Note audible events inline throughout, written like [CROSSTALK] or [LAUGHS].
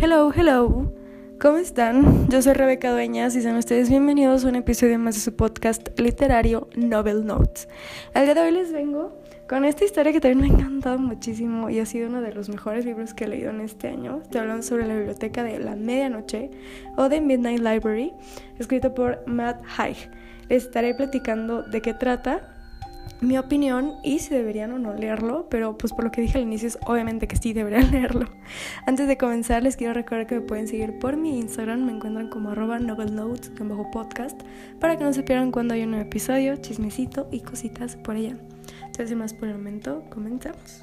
Hello, hello. ¿Cómo están? Yo soy Rebeca Dueñas y sean ustedes bienvenidos a un episodio más de su podcast literario Novel Notes. El día de hoy les vengo con esta historia que también me ha encantado muchísimo y ha sido uno de los mejores libros que he leído en este año. Estoy hablando sobre la biblioteca de la medianoche o de Midnight Library, escrito por Matt Haig. Les estaré platicando de qué trata mi opinión y si deberían o no leerlo, pero pues por lo que dije al inicio es obviamente que sí deberían [LAUGHS] leerlo. Antes de comenzar les quiero recordar que me pueden seguir por mi Instagram, me encuentran como arroba novelnotes bajo podcast para que no se pierdan cuando hay un nuevo episodio, chismecito y cositas por allá. Entonces más por el momento, comenzamos.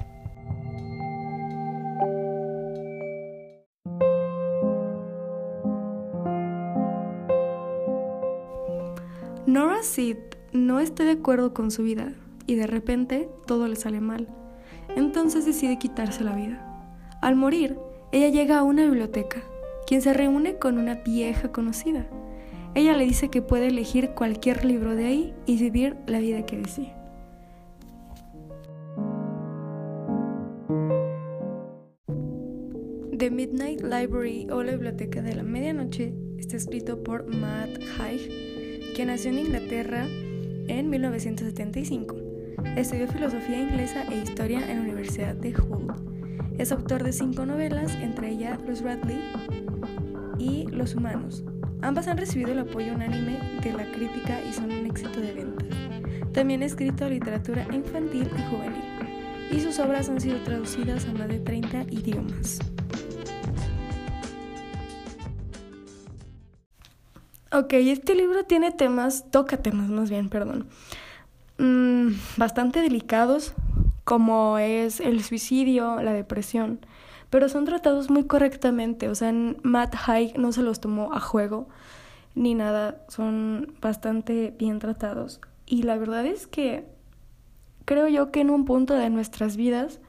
Nora Sid no está de acuerdo con su vida y de repente todo le sale mal. Entonces decide quitarse la vida. Al morir, ella llega a una biblioteca, quien se reúne con una vieja conocida. Ella le dice que puede elegir cualquier libro de ahí y vivir la vida que desee. The Midnight Library o la Biblioteca de la Medianoche está escrito por Matt Haig, quien nació en Inglaterra en 1975. Estudió filosofía inglesa e historia en la Universidad de Hull. Es autor de cinco novelas, entre ellas Los Radley y Los Humanos. Ambas han recibido el apoyo unánime de la crítica y son un éxito de ventas. También ha escrito literatura infantil y juvenil, y sus obras han sido traducidas a más de 30 idiomas. Ok, este libro tiene temas, toca temas más bien, perdón, mmm, bastante delicados, como es el suicidio, la depresión, pero son tratados muy correctamente, o sea, Matt Haig no se los tomó a juego ni nada, son bastante bien tratados. Y la verdad es que creo yo que en un punto de nuestras vidas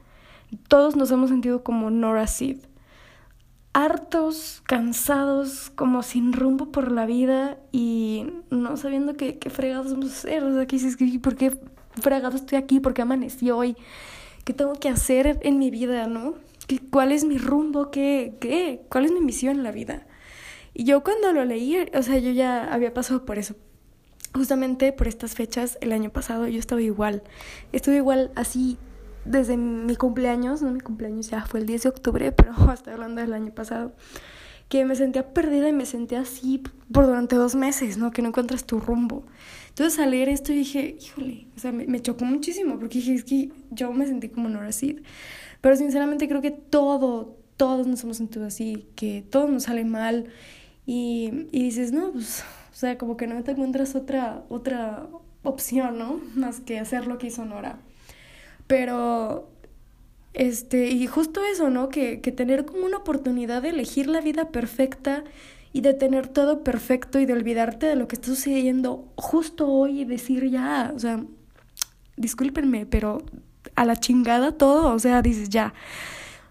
todos nos hemos sentido como Nora Sid hartos, cansados, como sin rumbo por la vida y no sabiendo qué, qué fregados vamos a hacer. O sea, ¿por qué fregados estoy aquí? ¿Por qué amanecí hoy? ¿Qué tengo que hacer en mi vida, no? ¿Cuál es mi rumbo? ¿Qué, ¿Qué? ¿Cuál es mi misión en la vida? Y yo cuando lo leí, o sea, yo ya había pasado por eso. Justamente por estas fechas, el año pasado, yo estaba igual. Estuve igual así desde mi cumpleaños, no mi cumpleaños ya fue el 10 de octubre, [LAUGHS] pero [LAUGHS] hasta hablando del año pasado, que me sentía perdida y me sentía así por durante dos meses, ¿no? Que no encuentras tu rumbo. Entonces al leer esto dije, híjole, o sea, me, chocó muchísimo porque dije, es que yo me sentí como Nora Sid. Pero sinceramente creo que todo, todos nos hemos sentido así, que todo nos sale mal y, y dices, no, pues, o sea, como que no te encuentras otra, otra opción, ¿no? Más que hacer lo que hizo Nora. Pero, este, y justo eso, ¿no? Que, que tener como una oportunidad de elegir la vida perfecta y de tener todo perfecto y de olvidarte de lo que está sucediendo justo hoy y decir ya, o sea, discúlpenme, pero a la chingada todo, o sea, dices ya.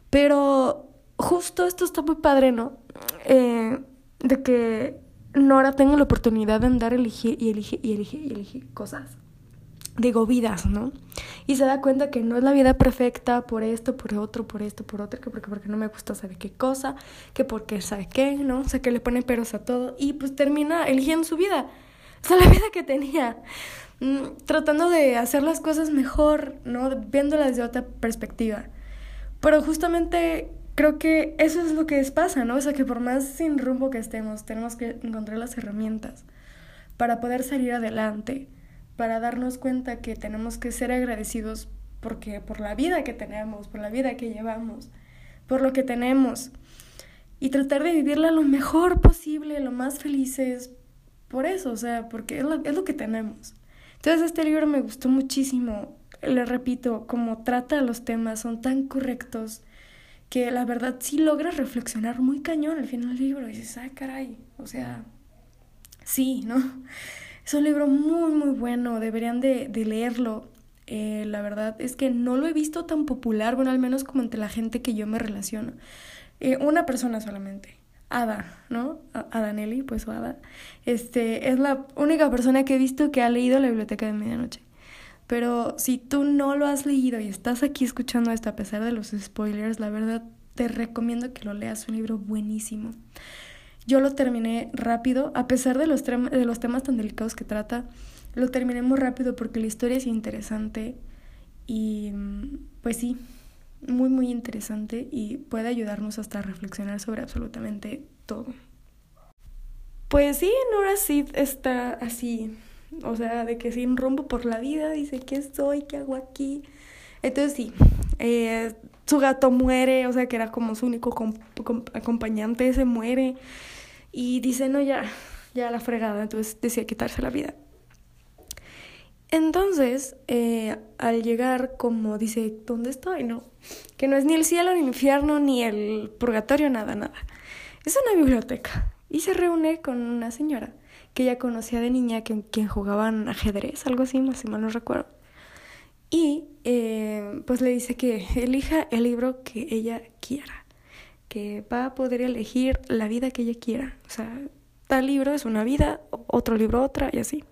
Pero justo esto está muy padre, ¿no? Eh, de que Nora tenga la oportunidad de andar elegir y elige y elige y elige cosas digo, vidas, ¿no? Y se da cuenta que no es la vida perfecta por esto, por otro, por esto, por otro, que porque, porque no me gusta saber qué cosa, que porque sabe qué, ¿no? O sea, que le pone peros a todo y pues termina eligiendo su vida, o sea, [LAUGHS] la vida que tenía, mm, tratando de hacer las cosas mejor, ¿no? Viéndolas desde otra perspectiva. Pero justamente creo que eso es lo que pasa, ¿no? O sea, que por más sin rumbo que estemos, tenemos que encontrar las herramientas para poder salir adelante para darnos cuenta que tenemos que ser agradecidos porque por la vida que tenemos, por la vida que llevamos, por lo que tenemos y tratar de vivirla lo mejor posible, lo más felices, por eso, o sea, porque es lo, es lo que tenemos. Entonces este libro me gustó muchísimo, le repito, como trata los temas, son tan correctos que la verdad sí logra reflexionar muy cañón al final del libro y dices, ay caray, o sea, sí, ¿no? Es un libro muy, muy bueno, deberían de, de leerlo. Eh, la verdad es que no lo he visto tan popular, bueno, al menos como entre la gente que yo me relaciono. Eh, una persona solamente, Ada, ¿no? Ada Nelly, pues Ada. Este, es la única persona que he visto que ha leído la biblioteca de medianoche. Pero si tú no lo has leído y estás aquí escuchando esto a pesar de los spoilers, la verdad te recomiendo que lo leas, un libro buenísimo. Yo lo terminé rápido, a pesar de los, de los temas tan delicados que trata, lo terminé muy rápido porque la historia es interesante y pues sí, muy muy interesante y puede ayudarnos hasta a reflexionar sobre absolutamente todo. Pues sí, Nora Sid está así, o sea, de que sin rumbo por la vida, dice, ¿qué soy? ¿Qué hago aquí? Entonces sí, eh, su gato muere, o sea, que era como su único acompañante, se muere. Y dice, no, ya, ya la fregada, entonces decía quitarse la vida. Entonces, eh, al llegar, como dice, ¿dónde estoy? No, que no es ni el cielo, ni el infierno, ni el purgatorio, nada, nada. Es una biblioteca. Y se reúne con una señora que ella conocía de niña, que, quien jugaban ajedrez, algo así, no si mal no recuerdo. Y eh, pues le dice que elija el libro que ella quiera, que va a poder elegir la vida que ella quiera. O sea, tal libro es una vida, otro libro otra y así.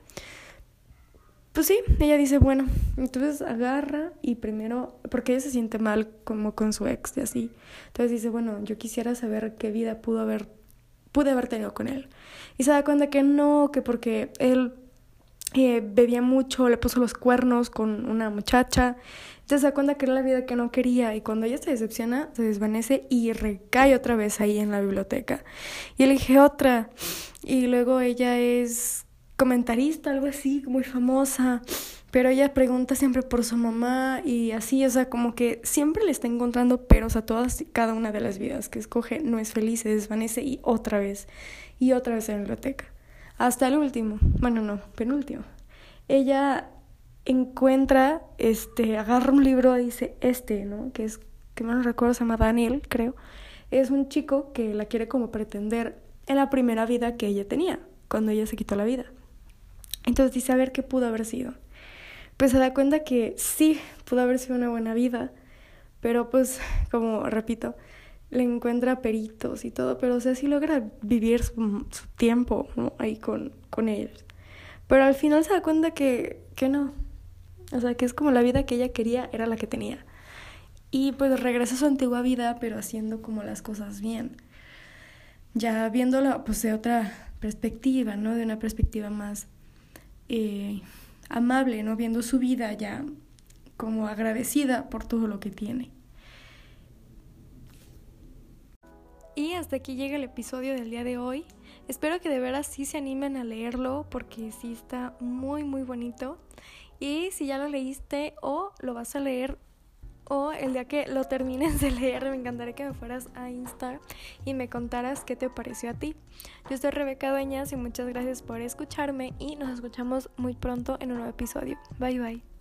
Pues sí, ella dice, bueno, entonces agarra y primero, porque ella se siente mal como con su ex y así. Entonces dice, bueno, yo quisiera saber qué vida pudo haber, pude haber tenido con él. Y se da cuenta que no, que porque él eh, bebía mucho, le puso los cuernos con una muchacha. Entonces se da cuenta que era la vida que no quería y cuando ella se decepciona, se desvanece y recae otra vez ahí en la biblioteca. Y elige otra. Y luego ella es comentarista, algo así, muy famosa, pero ella pregunta siempre por su mamá y así, o sea, como que siempre le está encontrando peros a todas y cada una de las vidas que escoge, no es feliz, se desvanece y otra vez, y otra vez en la biblioteca. Hasta el último, bueno, no, penúltimo. Ella encuentra, este, agarra un libro dice, este, ¿no? Que es, que no recuerdo, se llama Daniel, creo. Es un chico que la quiere como pretender en la primera vida que ella tenía, cuando ella se quitó la vida. Entonces dice, a ver qué pudo haber sido. Pues se da cuenta que sí, pudo haber sido una buena vida, pero pues, como repito, le encuentra peritos y todo, pero o sea, sí logra vivir su, tiempo ahí con, con ellos. Pero al final se da cuenta que, que no. O sea, que es como la vida que ella quería era la que tenía. Y pues regresa a su antigua vida, pero haciendo como las cosas bien. Ya viéndola pues de otra perspectiva, ¿no? De una perspectiva más eh, amable, ¿no? Viendo su vida ya como agradecida por todo lo que tiene. Y hasta aquí llega el episodio del día de hoy. Espero que de veras sí se animen a leerlo porque sí está muy muy bonito. Y si ya lo leíste o lo vas a leer, o el día que lo termines de leer, me encantaría que me fueras a Insta y me contaras qué te pareció a ti. Yo soy Rebeca Dueñas y muchas gracias por escucharme y nos escuchamos muy pronto en un nuevo episodio. Bye bye.